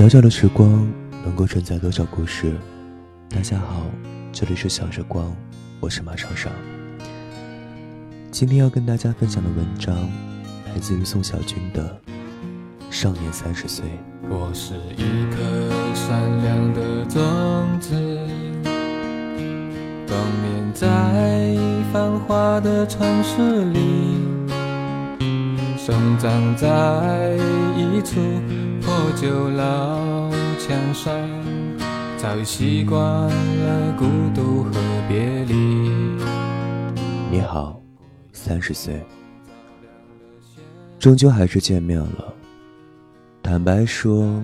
小小的时光能够承载多少故事？大家好，这里是小时光，我是马少少。今天要跟大家分享的文章来自于宋小军的《少年三十岁》。我是一颗善良的种子，冬眠在繁华的城市里，生长在一处破旧老墙上，早已习惯了孤独和别离。你好，三十岁，终究还是见面了。坦白说，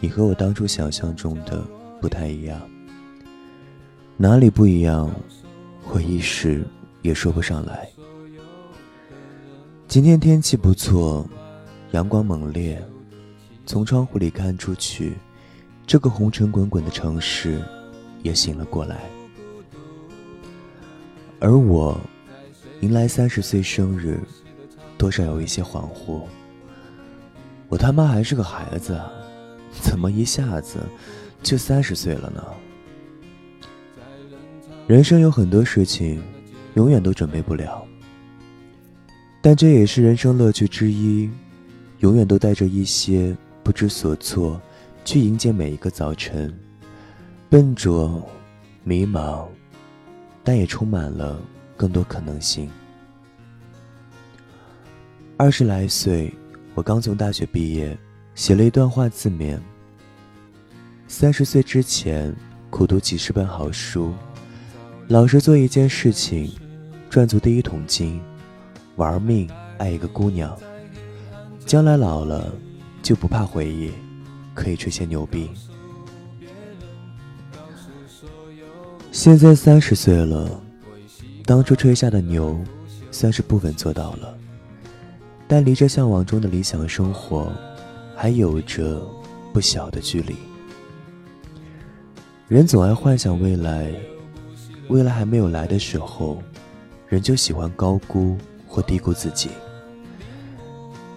你和我当初想象中的不太一样。哪里不一样，我一时也说不上来。今天天气不错，阳光猛烈，从窗户里看出去，这个红尘滚滚的城市也醒了过来。而我，迎来三十岁生日，多少有一些恍惚。我他妈还是个孩子，怎么一下子就三十岁了呢？人生有很多事情，永远都准备不了，但这也是人生乐趣之一，永远都带着一些不知所措，去迎接每一个早晨，笨拙、迷茫，但也充满了更多可能性。二十来岁。我刚从大学毕业，写了一段话自勉。三十岁之前，苦读几十本好书，老实做一件事情，赚足第一桶金，玩命爱一个姑娘。将来老了，就不怕回忆，可以吹些牛逼。现在三十岁了，当初吹下的牛，算是部分做到了。但离着向往中的理想生活，还有着不小的距离。人总爱幻想未来，未来还没有来的时候，人就喜欢高估或低估自己。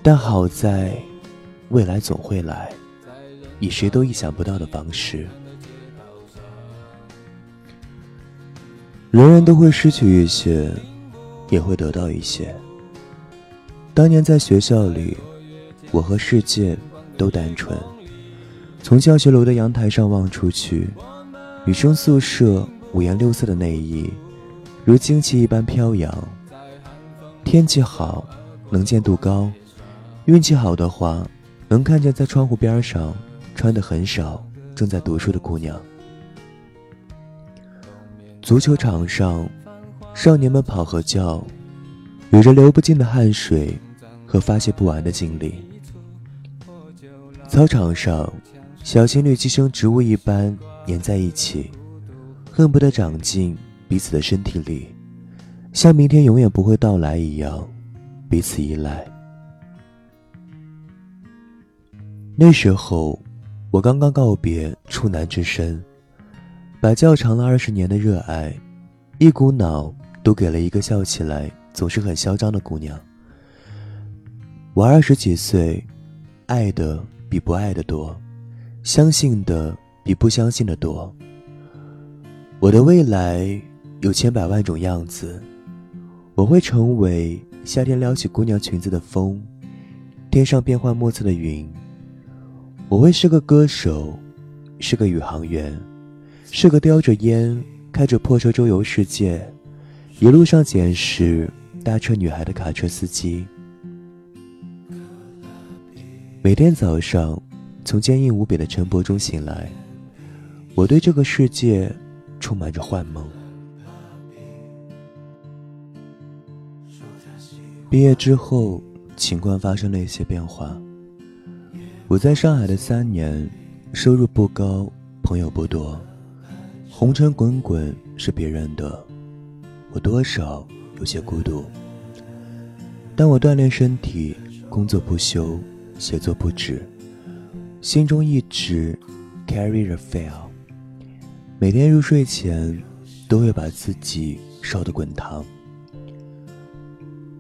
但好在，未来总会来，以谁都意想不到的方式。人人都会失去一些，也会得到一些。当年在学校里，我和世界都单纯。从教学楼的阳台上望出去，女生宿舍五颜六色的内衣如旌旗一般飘扬。天气好，能见度高，运气好的话，能看见在窗户边上穿的很少、正在读书的姑娘。足球场上，少年们跑和叫。有着流不尽的汗水和发泄不完的精力。操场上，小情侣寄生植物一般粘在一起，恨不得长进彼此的身体里，像明天永远不会到来一样，彼此依赖。那时候，我刚刚告别处男之身，把较长了二十年的热爱，一股脑都给了一个笑起来。总是很嚣张的姑娘。我二十几岁，爱的比不爱的多，相信的比不相信的多。我的未来有千百万种样子，我会成为夏天撩起姑娘裙子的风，天上变幻莫测的云。我会是个歌手，是个宇航员，是个叼着烟开着破车周游世界，一路上捡拾。搭车女孩的卡车司机，每天早上从坚硬无比的晨勃中醒来，我对这个世界充满着幻梦。毕业之后，情况发生了一些变化。我在上海的三年，收入不高，朋友不多，红尘滚滚是别人的，我多少。有些孤独，但我锻炼身体，工作不休，写作不止，心中一直 carry the fire。每天入睡前，都会把自己烧得滚烫。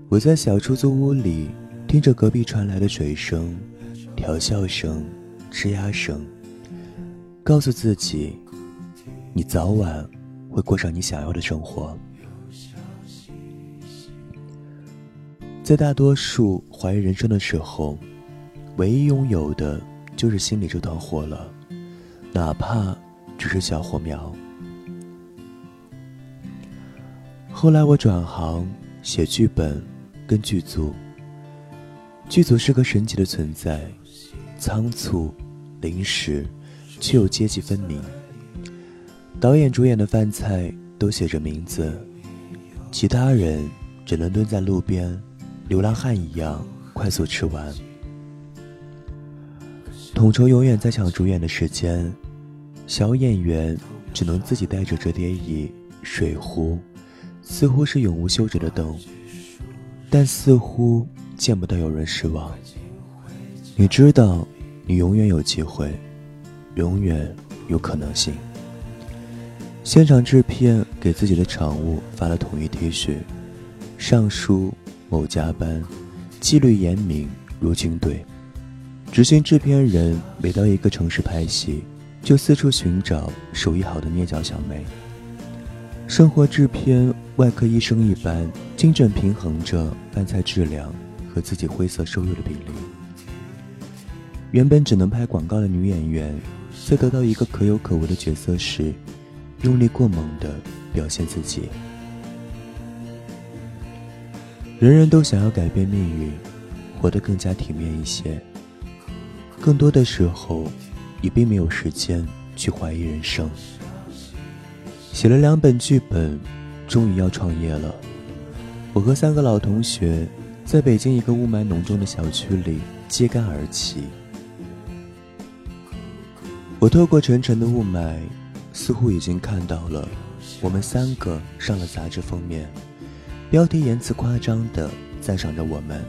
我在小出租屋里，听着隔壁传来的水声、调笑声、吱呀声，告诉自己，你早晚会过上你想要的生活。在大多数怀疑人生的时候，唯一拥有的就是心里这团火了，哪怕只是小火苗。后来我转行写剧本，跟剧组。剧组是个神奇的存在，仓促、临时，却又阶级分明。导演、主演的饭菜都写着名字，其他人只能蹲在路边，流浪汉一样快速吃完。统筹永远在抢主演的时间，小演员只能自己带着折叠椅、水壶。似乎是永无休止的等，但似乎见不到有人失望。你知道，你永远有机会，永远有可能性。现场制片给自己的场务发了统一 T 恤，上书某加班，纪律严明如军队。执行制片人每到一个城市拍戏，就四处寻找手艺好的捏脚小妹。生活制片外科医生一般精准平衡着饭菜质量和自己灰色收入的比例。原本只能拍广告的女演员，在得到一个可有可无的角色时，用力过猛地表现自己。人人都想要改变命运，活得更加体面一些。更多的时候，也并没有时间去怀疑人生。写了两本剧本，终于要创业了。我和三个老同学在北京一个雾霾浓重的小区里揭竿而起。我透过沉沉的雾霾，似乎已经看到了我们三个上了杂志封面，标题言辞夸张的赞赏着我们。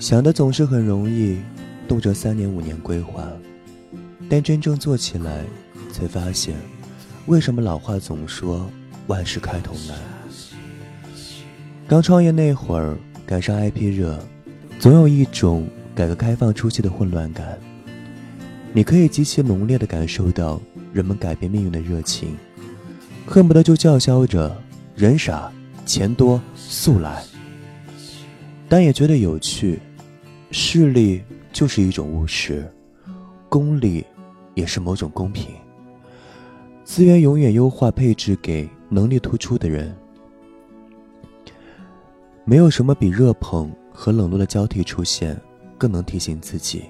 想的总是很容易，动辄三年五年规划，但真正做起来，才发现。为什么老话总说万事开头难？刚创业那会儿赶上 IP 热，总有一种改革开放初期的混乱感。你可以极其浓烈地感受到人们改变命运的热情，恨不得就叫嚣着“人傻钱多速来”，但也觉得有趣。势力就是一种务实，功利也是某种公平。资源永远优化配置给能力突出的人。没有什么比热捧和冷落的交替出现更能提醒自己，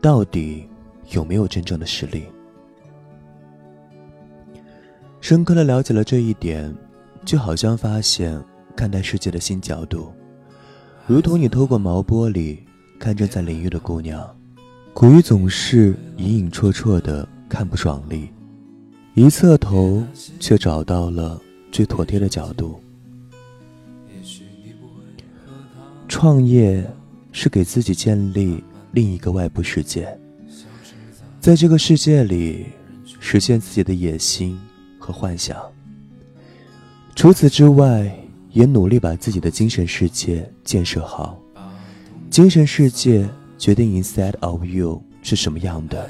到底有没有真正的实力。深刻的了解了这一点，就好像发现看待世界的新角度，如同你透过毛玻璃看正在淋浴的姑娘，苦于总是隐隐绰绰的看不爽利。一侧头，却找到了最妥帖的角度。创业是给自己建立另一个外部世界，在这个世界里实现自己的野心和幻想。除此之外，也努力把自己的精神世界建设好。精神世界决定 inside of you 是什么样的。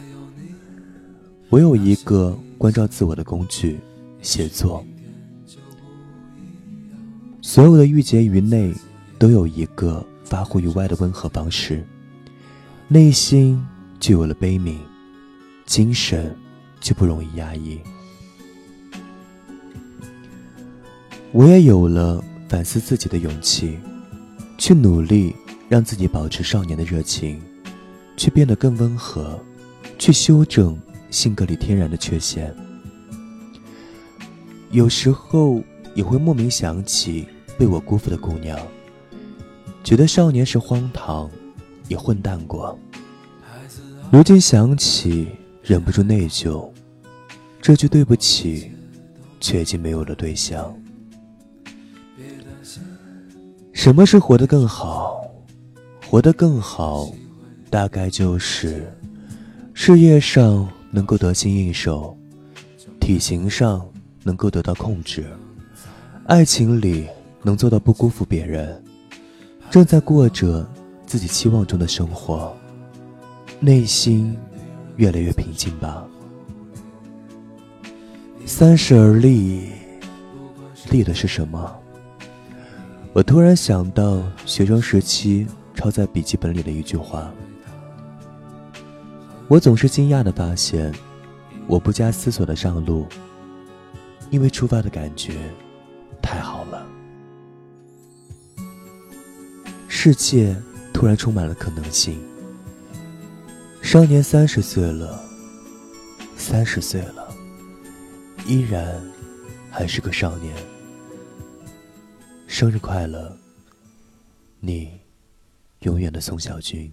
我有一个。关照自我的工具，写作。所有的郁结于内，都有一个发乎于外的温和方式，内心就有了悲悯，精神就不容易压抑。我也有了反思自己的勇气，去努力让自己保持少年的热情，去变得更温和，去修正。性格里天然的缺陷，有时候也会莫名想起被我辜负的姑娘，觉得少年时荒唐，也混蛋过。如今想起，忍不住内疚，这句对不起，却已经没有了对象。什么是活得更好？活得更好，大概就是事业上。能够得心应手，体型上能够得到控制，爱情里能做到不辜负别人，正在过着自己期望中的生活。内心越来越平静吧。三十而立，立的是什么？我突然想到学生时期抄在笔记本里的一句话。我总是惊讶的发现，我不加思索的上路，因为出发的感觉太好了。世界突然充满了可能性。少年三十岁了，三十岁了。依然还是个少年，生日快乐，你永远的宋小军。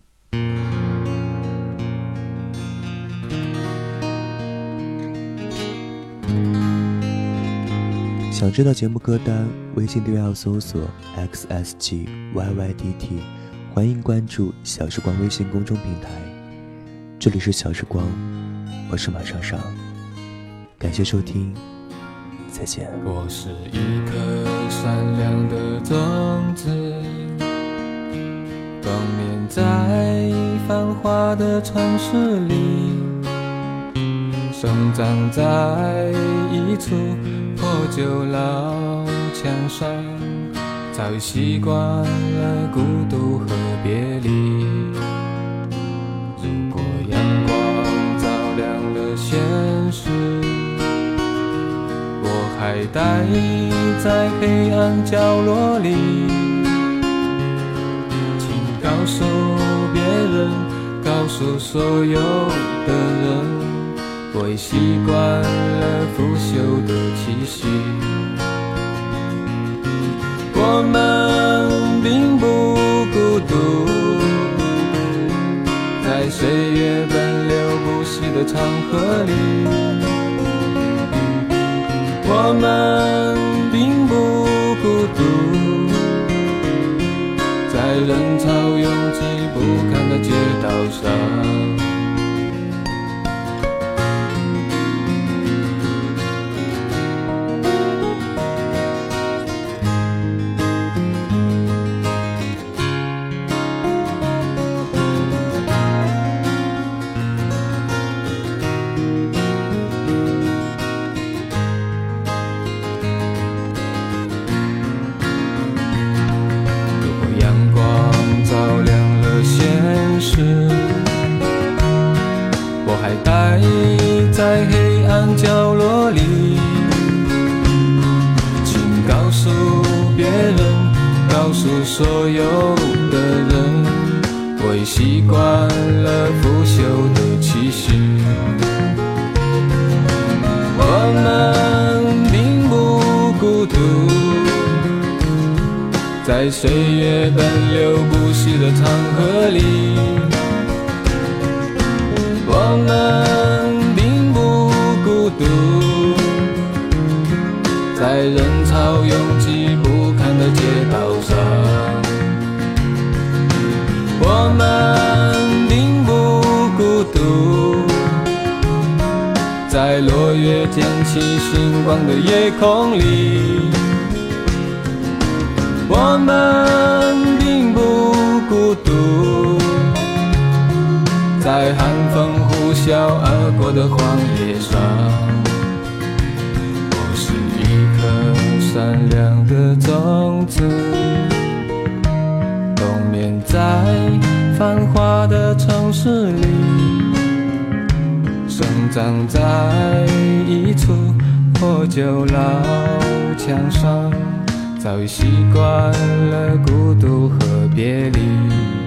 想知道节目歌单，微信订阅号搜索 xsgyydt，欢迎关注小时光微信公众平台。这里是小时光，我是马上上。感谢收听，再见。我是一颗善良的种子，冬眠在繁华的城市里，生长在一处破旧老墙上，早已习惯了待在黑暗角落里，请告诉别人，告诉所有的人，我已习惯了腐朽的气息。我们并不孤独，在岁月奔流不息的长河里。我们。在岁月奔流不息的长河里，我们并不孤独。在人潮拥挤不堪的街道上，我们并不孤独。在落叶溅起星光的夜空里，们并不孤独。在寒风呼啸而过的荒野上。我是一颗善良的种子，冬眠在繁华的城市里，生长在一处破旧老墙上，早已习惯了孤独和别离。